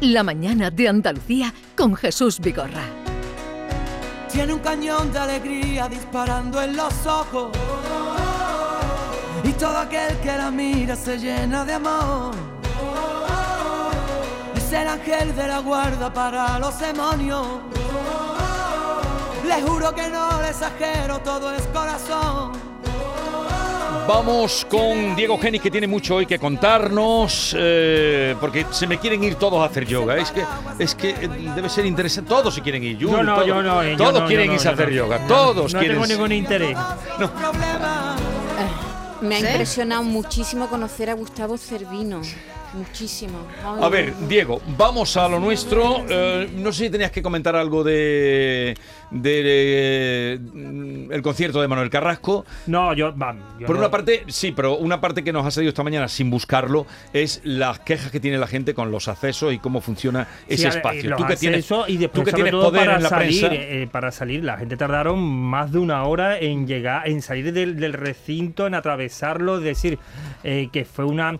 La mañana de Andalucía con Jesús Vigorra. Tiene un cañón de alegría disparando en los ojos. Y todo aquel que la mira se llena de amor. Es el ángel de la guarda para los demonios. Le juro que no le exagero, todo es corazón. Vamos con Diego Geni, que tiene mucho hoy que contarnos, eh, porque se me quieren ir todos a hacer yoga. Es que, es que eh, debe ser interesante. Todos se quieren ir. Yo no, todos, yo no, eh, yo todos no, quieren yo no, irse a hacer no. yoga. No, Todos no quieren. tengo ningún interés. Me ha ¿Sí? impresionado muchísimo conocer a Gustavo Cervino. Muchísimo. Ay, A ver, Diego, vamos a lo nuestro. Eh, no sé si tenías que comentar algo de, de, eh, el concierto de Manuel Carrasco. No, yo, yo Por no- una parte, sí, pero una parte que nos ha salido esta mañana sin buscarlo es las quejas que tiene la gente con los accesos y cómo funciona ese Sí, a ver, espacio. los tú que tienes, y después, tú que tienes todo poder para en la salir, prensa. eh, para salir, la gente tardaron más de una hora en llegar, en salir del, del recinto, en atravesarlo, es decir, eh, que fue una...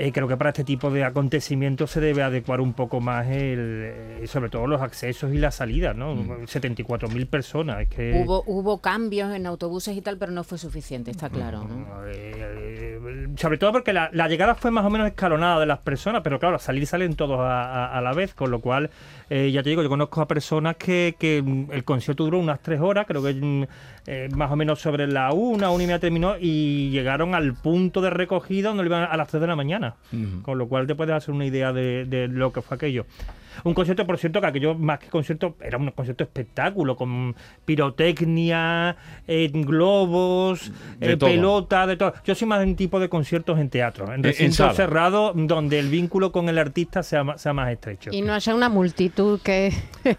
eh, creo que para este tipo de acontecimientos se debe adecuar un poco más el, eh, sobre todo los accesos y las salidas, ¿no? Mm. 74.000 personas, es que... Hubo, hubo cambios en autobuses y tal, pero no fue suficiente, está claro. ¿no? Eh, sobre todo porque la, la llegada fue más o menos escalonada de las personas, pero claro, salir salen todos a, a- a la vez, con lo cual, eh, ya te digo, yo conozco a personas que, que, mm, el concierto duró unas tres horas, creo que mm, eh, más o menos sobre la una, una y media terminó, y llegaron al punto de recogida donde iban a las tres de la mañana, con lo cual te puedes hacer una idea de, de lo que fue aquello. Un concierto, por cierto, que aquello más que concierto, era un concierto espectáculo, con pirotecnia, eh, globos, De eh, pelota, de todo. Yo soy más de un tipo de conciertos en teatro, en recinto cerrado, donde el vínculo con el artista sea, más estrecho. Y no haya una multitud que...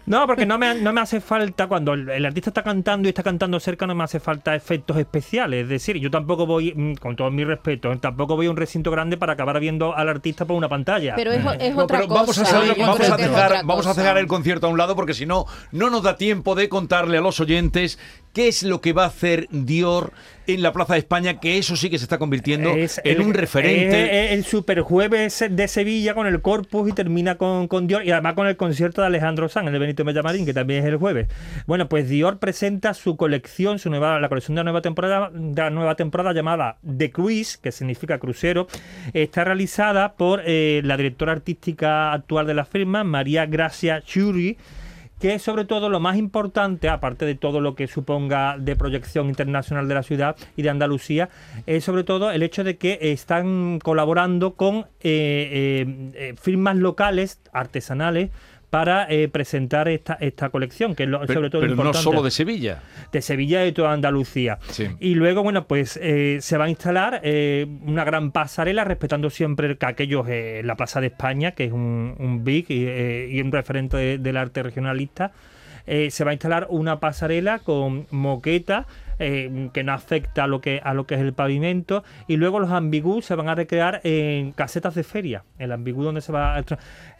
No, porque no me, no me hace falta, cuando el, el artista está cantando y está cantando cerca, no me hace falta efectos especiales. Es decir, yo tampoco voy, mm, con todo mi respeto, tampoco voy a un recinto grande para acabar viendo al artista por una pantalla. Pero es, es No, otra pero cosa. vamos a, salir- vamos dejar, vamos a dejar el concierto a un lado porque si no, no nos da tiempo de contarle a los oyentes qué es lo que va a hacer Dior en la Plaza de España, que eso sí que se está convirtiendo Es en el- un referente. es el superjueves de Sevilla con el Corpus y termina con, con Dior y además con el concierto de Alejandro Sanz, el de Benito Mellamarín, que también es el jueves. Bueno, pues Dior presenta su colección, su nueva, la colección de la nueva temporada, de la nueva temporada llamada The Cruise, que significa crucero. Está realizada por eh, la directora artística actual de la firma, María Gracia Churi que es sobre todo lo más importante, aparte de todo lo que suponga de proyección internacional de la ciudad y de Andalucía, es sobre todo el hecho de que están colaborando con eh, eh, eh, firmas locales, artesanales, para eh, presentar esta, esta colección, que es lo, Pero, sobre todo pero no solo de Sevilla. de Sevilla y de toda Andalucía. Sí. Y luego, bueno, pues eh, se va a instalar eh, una gran pasarela, respetando siempre que aquellos eh, la Plaza de España, que es un, un big y, eh, y un referente de- del arte regionalista. Eh, se va a instalar una pasarela con moqueta eh, que no afecta a lo que a lo que es el pavimento y luego los ambigus se van a recrear en casetas de feria el ambigu donde se va a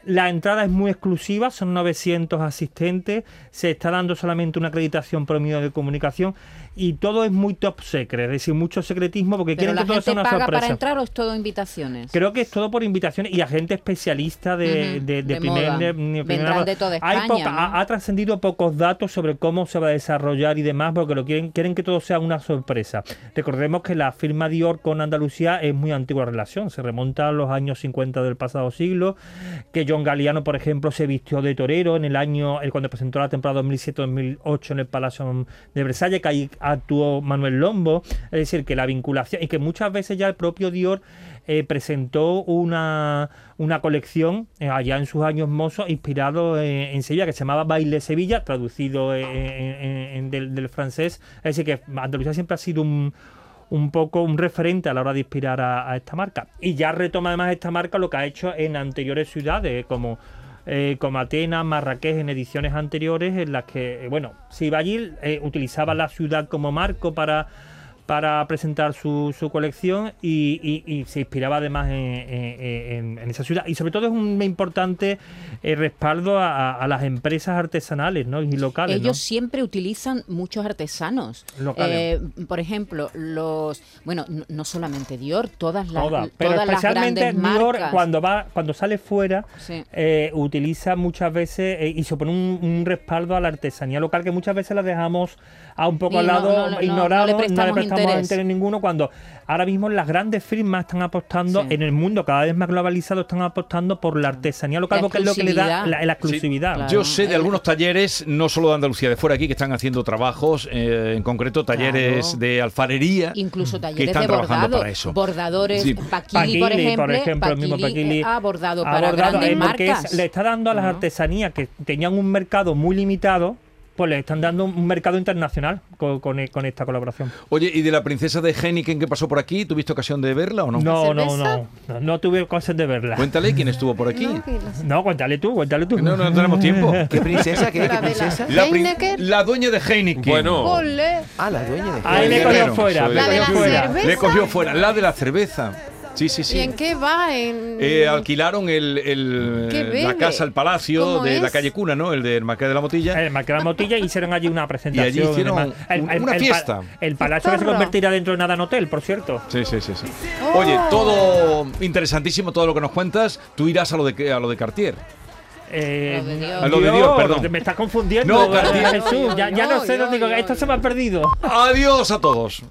la entrada es muy exclusiva son 900 asistentes se está dando solamente una acreditación por medio de comunicación y todo es muy top secret es decir mucho secretismo porque Pero quieren la que todo sea una paga sorpresa para entrar o es todo invitaciones. Creo que es todo por invitaciones y a gente especialista de, Ujú, de, de de primer, de- toda Hay poca- ¿no? ha, ha trascendido pocos datos sobre cómo se va a desarrollar y demás, porque lo quieren, quieren que todo sea una sorpresa. Recordemos que la firma Dior con Andalucía es muy antigua relación, se remonta a los años 50 del pasado siglo, que John Galliano, por ejemplo, se vistió de torero en el año, cuando presentó la temporada 2007-2008 en el Palacio de Versalles, que ahí actuó Manuel Lombo, es decir, que la vinculación, y que muchas veces ya el propio Dior eh, presentó una, una colección eh, allá en sus años mozos inspirado en, en Sevilla que se llamaba Baile Sevilla, traducido en- del, francés. Es decir, que Andalucía siempre ha sido un, poco un referente a la hora de inspirar a, esta marca. Y ya retoma además esta marca lo que ha hecho en anteriores ciudades como... eh, como Atenas, Marrakech en ediciones anteriores en las que, eh, bueno, eh, utilizaba la ciudad como marco para, para presentar su, su colección y, y- y se inspiraba además en, en- esa ciudad. Y sobre todo es un importante eh, respaldo a, a las empresas artesanales ¿no? y locales. ¿no? Ellos siempre utilizan muchos artesanos. Locales. Eh, por ejemplo, los. Bueno, no, solamente Dior, todas las, Todas, pero todas las especialmente grandes Dior marcas. cuando va cuando sale fuera Sí. eh, utiliza muchas veces eh, y se pone un, un respaldo a la artesanía local que muchas veces la dejamos a un poco al lado no, no, no ignorado le prestamos interés. interés ninguno cuando ahora mismo las grandes firmas están apostando Sí. en el mundo cada vez más globalizado están apostando por la artesanía local porque es lo que le da la, la exclusividad claro. Yo sé de algunos talleres, no solo de Andalucía, de fuera aquí, que están haciendo trabajos, eh, en concreto talleres Claro. de alfarería. Incluso que talleres están de trabajando bordado, para eso. bordadores, Sí. Paquili, por ejemplo, el mismo Paquili ha bordado ha para bordado, grandes eh, porque es- marcas. le está dando a las Ajá. artesanías que tenían un mercado muy limitado, pues le están dando un mercado internacional con, con- con esta colaboración. Oye, ¿y de la princesa de Heineken que pasó por aquí? ¿Tuviste ocasión de verla o no? No, no, no, no, no tuve cosas de verla. Cuéntale quién estuvo por aquí. No, No, cuéntale tú, cuéntale tú. No, no tenemos tiempo. ¿Qué princesa? ¿Qué, La ¿Qué princesa? La, prin- Heineken. la dueña de Heineken. Bueno. ¡Ole! Ah, la dueña de Ahí me Guerrero, cogió fuera, soy me La de cogió la fuera. cerveza. Le cogió fuera. La de la cerveza. Sí, sí, sí. ¿Y en qué va? En... Eh, alquilaron el, el- ¿Qué la casa, el palacio ¿Cómo de la calle Cuna, ¿no? El de Marqués de la Motilla. El Marqués de la Motilla hicieron allí una presentación. Y allí hicieron un- una fiesta. El, palacio que se convertirá dentro de nada en hotel, por cierto. Sí, sí, sí, sí. ¡Oh! Oye, todo interesantísimo, todo lo que nos cuentas. Tú irás a lo de, a lo de Cartier. Eh, Lo de Dios. A lo de Dios, perdón. Me estás confundiendo, No, Cartier. Jesús. Ya, ya no Yo, sé, digo, esto se me ha perdido. Adiós a todos.